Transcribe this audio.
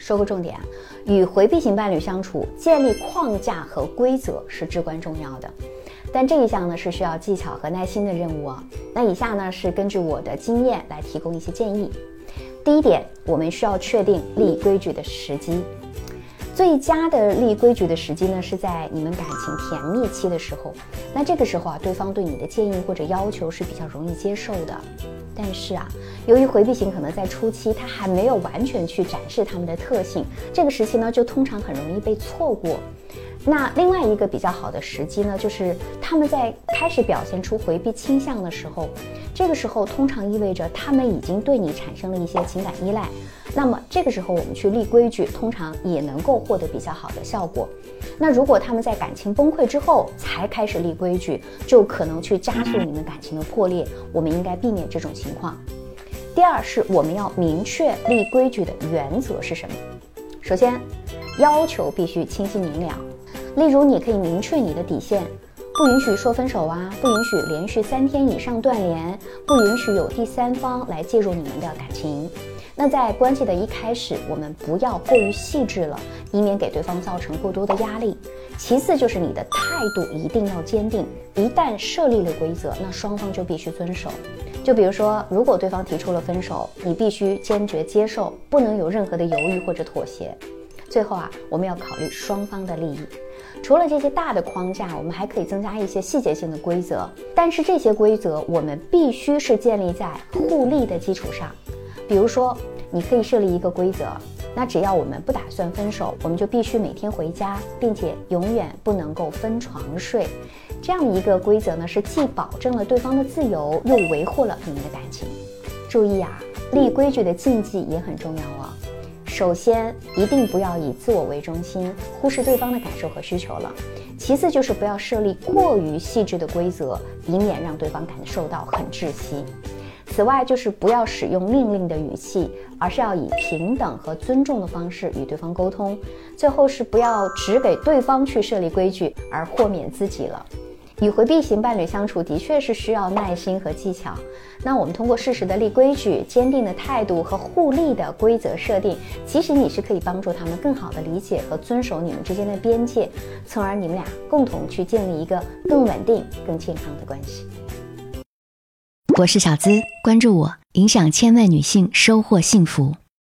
说个重点，与回避型伴侣相处，建立框架和规则是至关重要的。但这一项呢是需要技巧和耐心的任务啊。那以下呢是根据我的经验来提供一些建议。第一点，我们需要确定立规矩的时机。最佳的立规矩的时机呢，是在你们感情甜蜜期的时候。那这个时候啊，对方对你的建议或者要求是比较容易接受的。但是啊，由于回避型可能在初期他还没有完全去展示他们的特性，这个时期呢，就通常很容易被错过。那另外一个比较好的时机呢，就是他们在开始表现出回避倾向的时候，这个时候通常意味着他们已经对你产生了一些情感依赖。那么这个时候我们去立规矩，通常也能够获得比较好的效果。那如果他们在感情崩溃之后才开始立规矩，就可能去加速你们感情的破裂。我们应该避免这种情况。第二是我们要明确立规矩的原则是什么。首先，要求必须清晰明了。例如，你可以明确你的底线，不允许说分手啊，不允许连续三天以上断联，不允许有第三方来介入你们的感情。那在关系的一开始，我们不要过于细致了，以免给对方造成过多的压力。其次就是你的态度一定要坚定，一旦设立了规则，那双方就必须遵守。就比如说，如果对方提出了分手，你必须坚决接受，不能有任何的犹豫或者妥协。最后啊，我们要考虑双方的利益。除了这些大的框架，我们还可以增加一些细节性的规则。但是这些规则我们必须是建立在互利的基础上。比如说，你可以设立一个规则，那只要我们不打算分手，我们就必须每天回家，并且永远不能够分床睡。这样的一个规则呢，是既保证了对方的自由，又维护了你们的感情。注意啊，立规矩的禁忌也很重要哦。首先，一定不要以自我为中心，忽视对方的感受和需求了。其次，就是不要设立过于细致的规则，以免让对方感受到很窒息。此外，就是不要使用命令的语气，而是要以平等和尊重的方式与对方沟通。最后是不要只给对方去设立规矩，而豁免自己了。与回避型伴侣相处的确是需要耐心和技巧。那我们通过适时的立规矩、坚定的态度和互利的规则设定，其实你是可以帮助他们更好的理解和遵守你们之间的边界，从而你们俩共同去建立一个更稳定、更健康的关系。我是小资，关注我，影响千万女性，收获幸福。